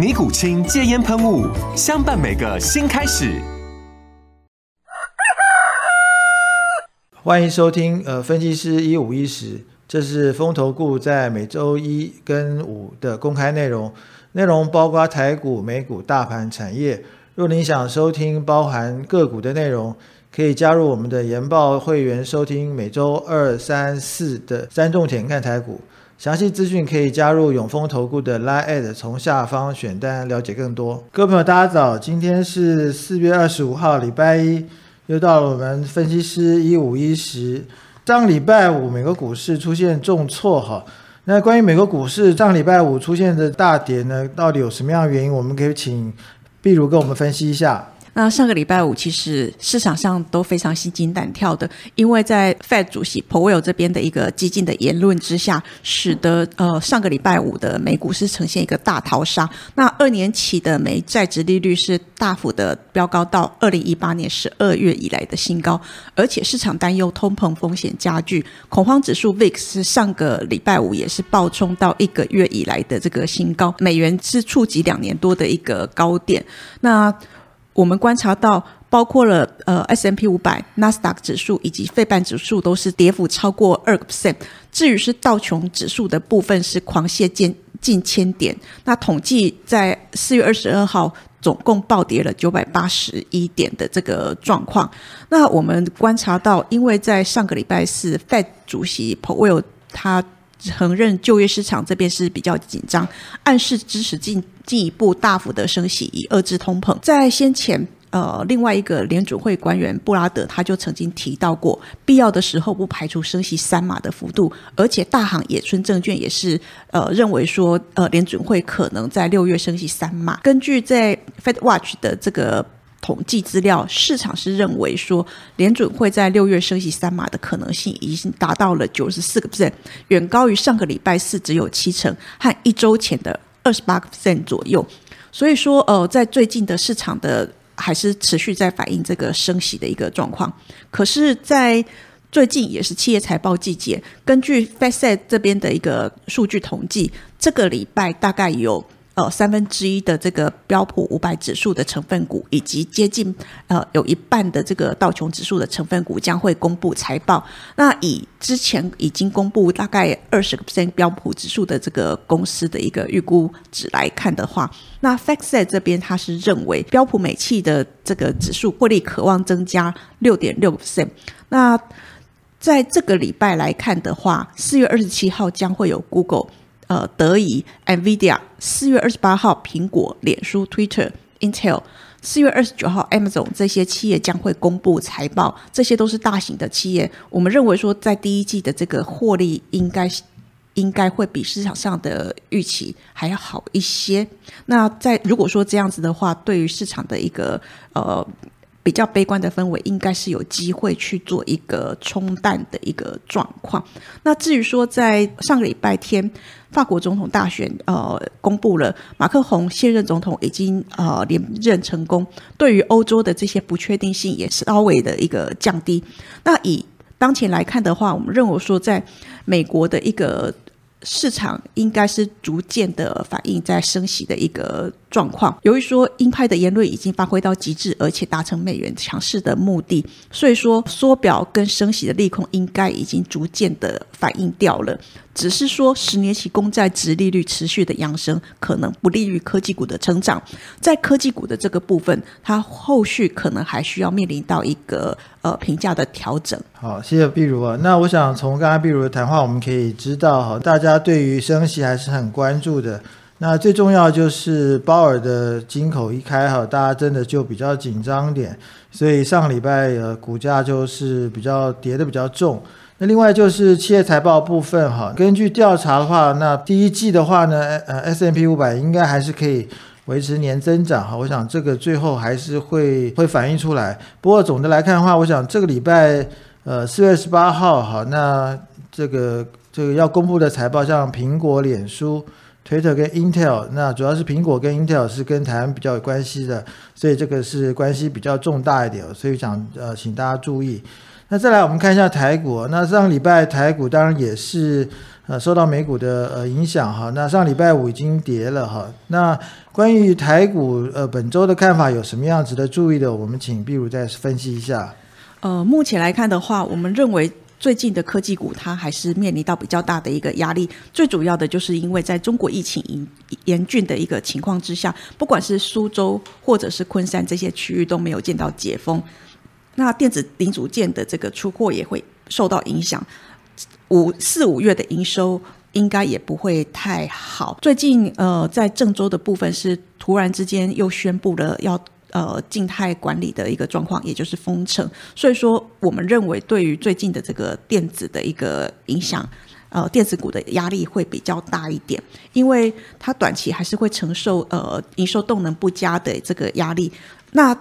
尼古清戒烟喷雾，相伴每个新开始。欢迎收听呃分析师一五一十，这是风投顾在每周一跟五的公开内容，内容包括台股、美股、大盘、产业。若您想收听包含个股的内容，可以加入我们的研报会员收听每周二、三、四的三重点看台股。详细资讯可以加入永丰投顾的 Line，从下方选单了解更多。各位朋友，大家早，今天是四月二十五号，礼拜一，又到了我们分析师一五一十。上礼拜五美国股市出现重挫哈，那关于美国股市上礼拜五出现的大跌呢，到底有什么样的原因？我们可以请碧如跟我们分析一下。那上个礼拜五，其实市场上都非常心惊胆跳的，因为在 Fed 主席 Powell 这边的一个激进的言论之下，使得呃上个礼拜五的美股是呈现一个大逃杀。那二年期的美债值利率是大幅的飙高到二零一八年十二月以来的新高，而且市场担忧通膨风险加剧，恐慌指数 VIX 是上个礼拜五也是暴冲到一个月以来的这个新高，美元是触及两年多的一个高点。那我们观察到，包括了呃 S M P 五百、纳斯达克指数以及费半指数都是跌幅超过二个 percent。至于是道琼指数的部分是狂泻近近千点。那统计在四月二十二号总共暴跌了九百八十一点的这个状况。那我们观察到，因为在上个礼拜四，Fed 主席 Powell 他承认就业市场这边是比较紧张，暗示支持进进一步大幅的升息以遏制通膨。在先前，呃，另外一个联准会官员布拉德他就曾经提到过，必要的时候不排除升息三码的幅度，而且大行野村证券也是呃认为说，呃，联准会可能在六月升息三码。根据在 Fed Watch 的这个。统计资料，市场是认为说联准会在六月升息三码的可能性已经达到了九十四个 percent，远高于上个礼拜四只有七成和一周前的二十八个 percent 左右。所以说，呃，在最近的市场的还是持续在反映这个升息的一个状况。可是，在最近也是企业财报季节，根据 Fed 这边的一个数据统计，这个礼拜大概有。呃，三分之一的这个标普五百指数的成分股，以及接近呃有一半的这个道琼指数的成分股将会公布财报。那以之前已经公布大概二十个 percent 标普指数的这个公司的一个预估值来看的话，那 FactSet 这边他是认为标普美企的这个指数获利渴望增加六点六 percent。那在这个礼拜来看的话，四月二十七号将会有 Google。呃，德仪、NVIDIA，四月二十八号，苹果、脸书、Twitter、Intel，四月二十九号，Amazon 这些企业将会公布财报，这些都是大型的企业。我们认为说，在第一季的这个获利，应该应该会比市场上的预期还要好一些。那在如果说这样子的话，对于市场的一个呃。比较悲观的氛围，应该是有机会去做一个冲淡的一个状况。那至于说，在上个礼拜天，法国总统大选，呃，公布了马克宏现任总统已经呃连任成功，对于欧洲的这些不确定性也是稍微的一个降低。那以当前来看的话，我们认为说，在美国的一个市场应该是逐渐的反映在升息的一个状况。由于说鹰派的言论已经发挥到极致，而且达成美元强势的目的，所以说缩表跟升息的利空应该已经逐渐的反映掉了。只是说十年期公债值利率持续的扬升，可能不利于科技股的成长。在科技股的这个部分，它后续可能还需要面临到一个呃评价的调整。好，谢谢碧如啊。那我想从刚刚碧如的谈话，我们可以知道哈，大家对于升息还是很关注的。那最重要就是鲍尔的金口一开哈，大家真的就比较紧张点，所以上个礼拜呃股价就是比较跌的比较重。那另外就是企业财报部分哈，根据调查的话，那第一季的话呢，呃 S M P 五百应该还是可以维持年增长哈。我想这个最后还是会会反映出来。不过总的来看的话，我想这个礼拜呃四月十八号哈，那这个这个要公布的财报，像苹果、脸书。Twitter 跟 Intel，那主要是苹果跟 Intel 是跟台湾比较有关系的，所以这个是关系比较重大一点，所以想呃请大家注意。那再来我们看一下台股，那上礼拜台股当然也是呃受到美股的呃影响哈，那上礼拜五已经跌了哈。那关于台股呃本周的看法有什么样值得注意的？我们请毕如再分析一下。呃，目前来看的话，我们认为。最近的科技股，它还是面临到比较大的一个压力。最主要的就是因为在中国疫情严严峻的一个情况之下，不管是苏州或者是昆山这些区域都没有见到解封，那电子零组件的这个出货也会受到影响。五四五月的营收应该也不会太好。最近呃，在郑州的部分是突然之间又宣布了要。呃，静态管理的一个状况，也就是封城，所以说我们认为对于最近的这个电子的一个影响，呃，电子股的压力会比较大一点，因为它短期还是会承受呃营收动能不佳的这个压力。那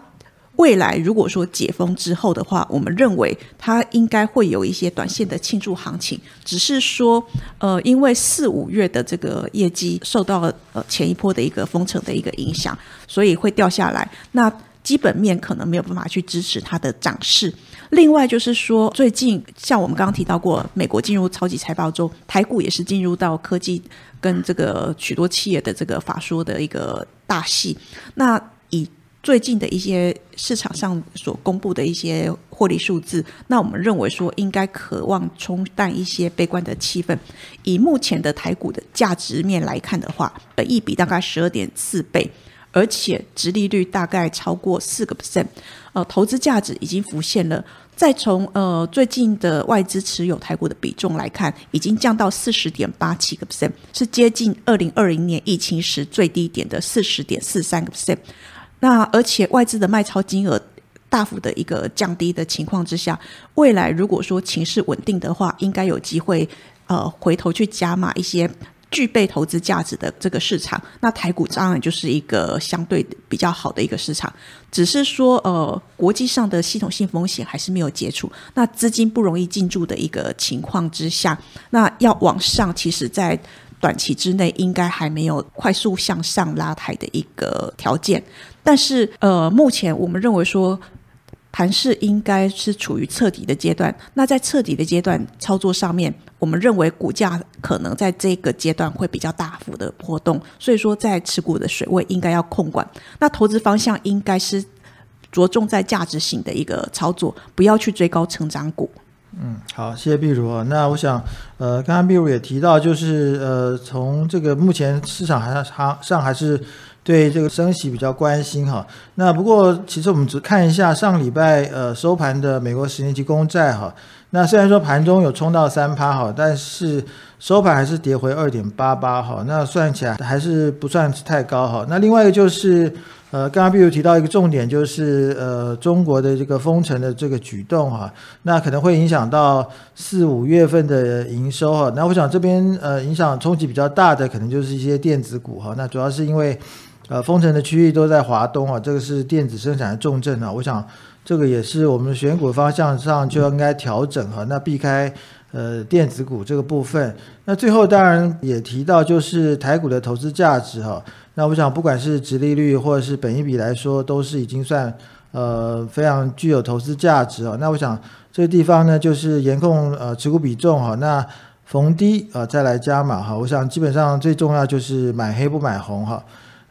未来如果说解封之后的话，我们认为它应该会有一些短线的庆祝行情，只是说，呃，因为四五月的这个业绩受到呃前一波的一个封城的一个影响，所以会掉下来。那基本面可能没有办法去支持它的涨势。另外就是说，最近像我们刚刚提到过，美国进入超级财报周，台股也是进入到科技跟这个许多企业的这个法说的一个大戏。那以最近的一些市场上所公布的一些获利数字，那我们认为说应该渴望冲淡一些悲观的气氛。以目前的台股的价值面来看的话，本益比大概十二点四倍，而且殖利率大概超过四个 percent，呃，投资价值已经浮现了。再从呃最近的外资持有台股的比重来看，已经降到四十点八七个 percent，是接近二零二零年疫情时最低点的四十点四三个 percent。那而且外资的卖超金额大幅的一个降低的情况之下，未来如果说情势稳定的话，应该有机会呃回头去加码一些具备投资价值的这个市场。那台股当然就是一个相对比较好的一个市场，只是说呃国际上的系统性风险还是没有解除，那资金不容易进驻的一个情况之下，那要往上，其实在。短期之内应该还没有快速向上拉抬的一个条件，但是呃，目前我们认为说盘势应该是处于彻底的阶段。那在彻底的阶段操作上面，我们认为股价可能在这个阶段会比较大幅的波动，所以说在持股的水位应该要控管。那投资方向应该是着重在价值型的一个操作，不要去追高成长股。嗯，好，谢谢碧如。那我想，呃，刚刚碧如也提到，就是呃，从这个目前市场还还上还是对这个升息比较关心哈。那不过，其实我们只看一下上礼拜呃收盘的美国十年期公债哈。那虽然说盘中有冲到三趴哈，但是收盘还是跌回二点八八哈。那算起来还是不算太高哈。那另外一个就是。呃，刚刚比如提到一个重点，就是呃，中国的这个封城的这个举动哈，那可能会影响到四五月份的营收哈。那我想这边呃，影响冲击比较大的，可能就是一些电子股哈。那主要是因为呃，封城的区域都在华东啊，这个是电子生产的重镇啊。我想这个也是我们选股方向上就应该调整哈，那避开呃电子股这个部分。那最后当然也提到就是台股的投资价值哈。那我想，不管是直利率或者是本益比来说，都是已经算呃非常具有投资价值啊。那我想这个地方呢，就是严控呃持股比重哈。那逢低啊再来加码哈。我想基本上最重要就是买黑不买红哈。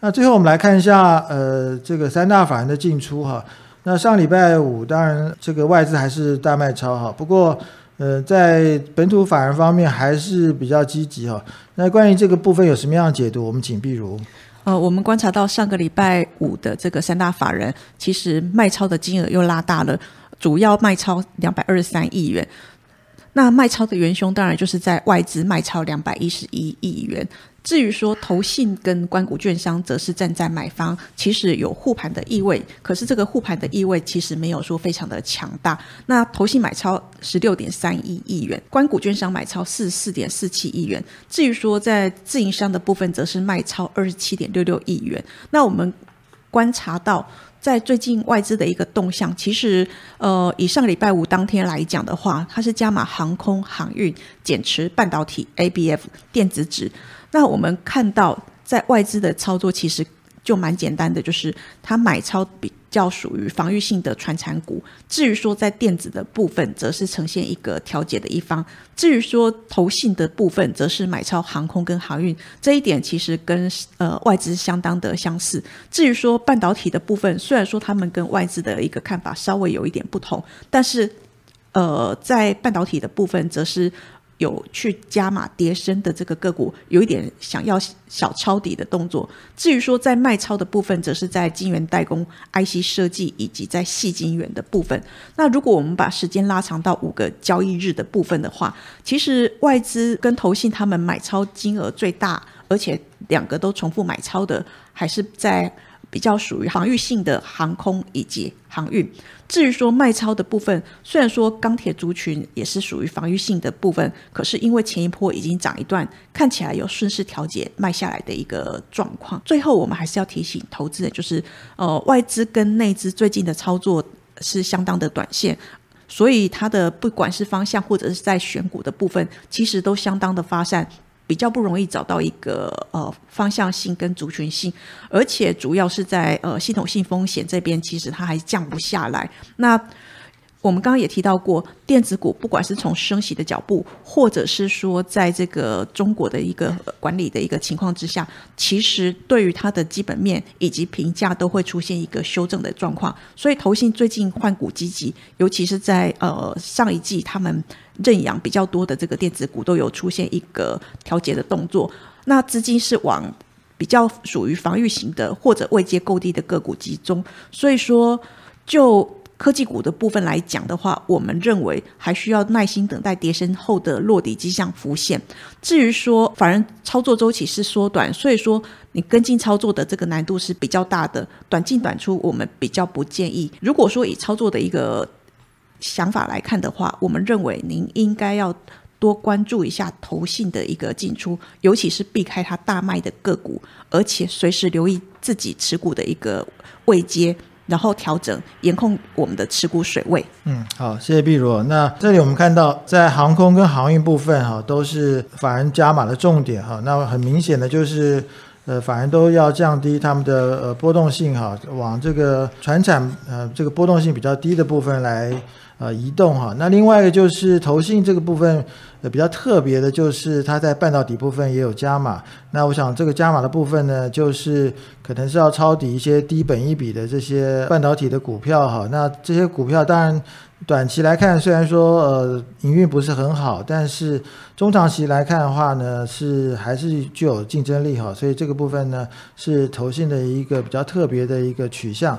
那最后我们来看一下，呃，这个三大法人的进出哈。那上礼拜五，当然这个外资还是大卖超哈，不过呃，在本土法人方面还是比较积极哈。那关于这个部分有什么样的解读？我们请碧如。呃，我们观察到上个礼拜五的这个三大法人，其实卖超的金额又拉大了，主要卖超两百二十三亿元。那卖超的元凶当然就是在外资卖超两百一十一亿元。至于说投信跟关谷券商，则是站在买方，其实有护盘的意味。可是这个护盘的意味其实没有说非常的强大。那投信买超十六点三一亿元，关谷券商买超四十四点四七亿元。至于说在自营商的部分，则是卖超二十七点六六亿元。那我们观察到。在最近外资的一个动向，其实呃，以上礼拜五当天来讲的话，它是加码航空航运、减持半导体、ABF 电子纸。那我们看到，在外资的操作其实就蛮简单的，就是它买超比。较属于防御性的传产股，至于说在电子的部分，则是呈现一个调节的一方；至于说投信的部分，则是买超航空跟航运，这一点其实跟呃外资相当的相似。至于说半导体的部分，虽然说他们跟外资的一个看法稍微有一点不同，但是呃在半导体的部分，则是。有去加码跌升的这个个股，有一点想要小抄底的动作。至于说在卖超的部分，则是在晶圆代工、IC 设计以及在细晶圆的部分。那如果我们把时间拉长到五个交易日的部分的话，其实外资跟投信他们买超金额最大，而且两个都重复买超的，还是在。比较属于防御性的航空以及航运。至于说卖超的部分，虽然说钢铁族群也是属于防御性的部分，可是因为前一波已经涨一段，看起来有顺势调节卖下来的一个状况。最后，我们还是要提醒投资人，就是呃外资跟内资最近的操作是相当的短线，所以它的不管是方向或者是在选股的部分，其实都相当的发散。比较不容易找到一个呃方向性跟族群性，而且主要是在呃系统性风险这边，其实它还降不下来。那我们刚刚也提到过，电子股不管是从升息的脚步，或者是说在这个中国的一个管理的一个情况之下，其实对于它的基本面以及评价都会出现一个修正的状况。所以投信最近换股积极，尤其是在呃上一季他们认养比较多的这个电子股都有出现一个调节的动作。那资金是往比较属于防御型的或者位阶够低的个股集中，所以说就。科技股的部分来讲的话，我们认为还需要耐心等待跌升后的落底迹象浮现。至于说反而操作周期是缩短，所以说你跟进操作的这个难度是比较大的，短进短出我们比较不建议。如果说以操作的一个想法来看的话，我们认为您应该要多关注一下投信的一个进出，尤其是避开它大卖的个股，而且随时留意自己持股的一个位阶。然后调整，严控我们的持股水位。嗯，好，谢谢碧如。那这里我们看到，在航空跟航运部分哈，都是法人加码的重点哈。那很明显的就是，呃，法人都要降低他们的呃波动性哈，往这个船产呃这个波动性比较低的部分来。呃，移动哈，那另外一个就是投信这个部分，呃，比较特别的就是它在半导体部分也有加码。那我想这个加码的部分呢，就是可能是要抄底一些低本一比的这些半导体的股票哈。那这些股票当然短期来看，虽然说呃营运不是很好，但是中长期来看的话呢，是还是具有竞争力哈。所以这个部分呢，是投信的一个比较特别的一个取向。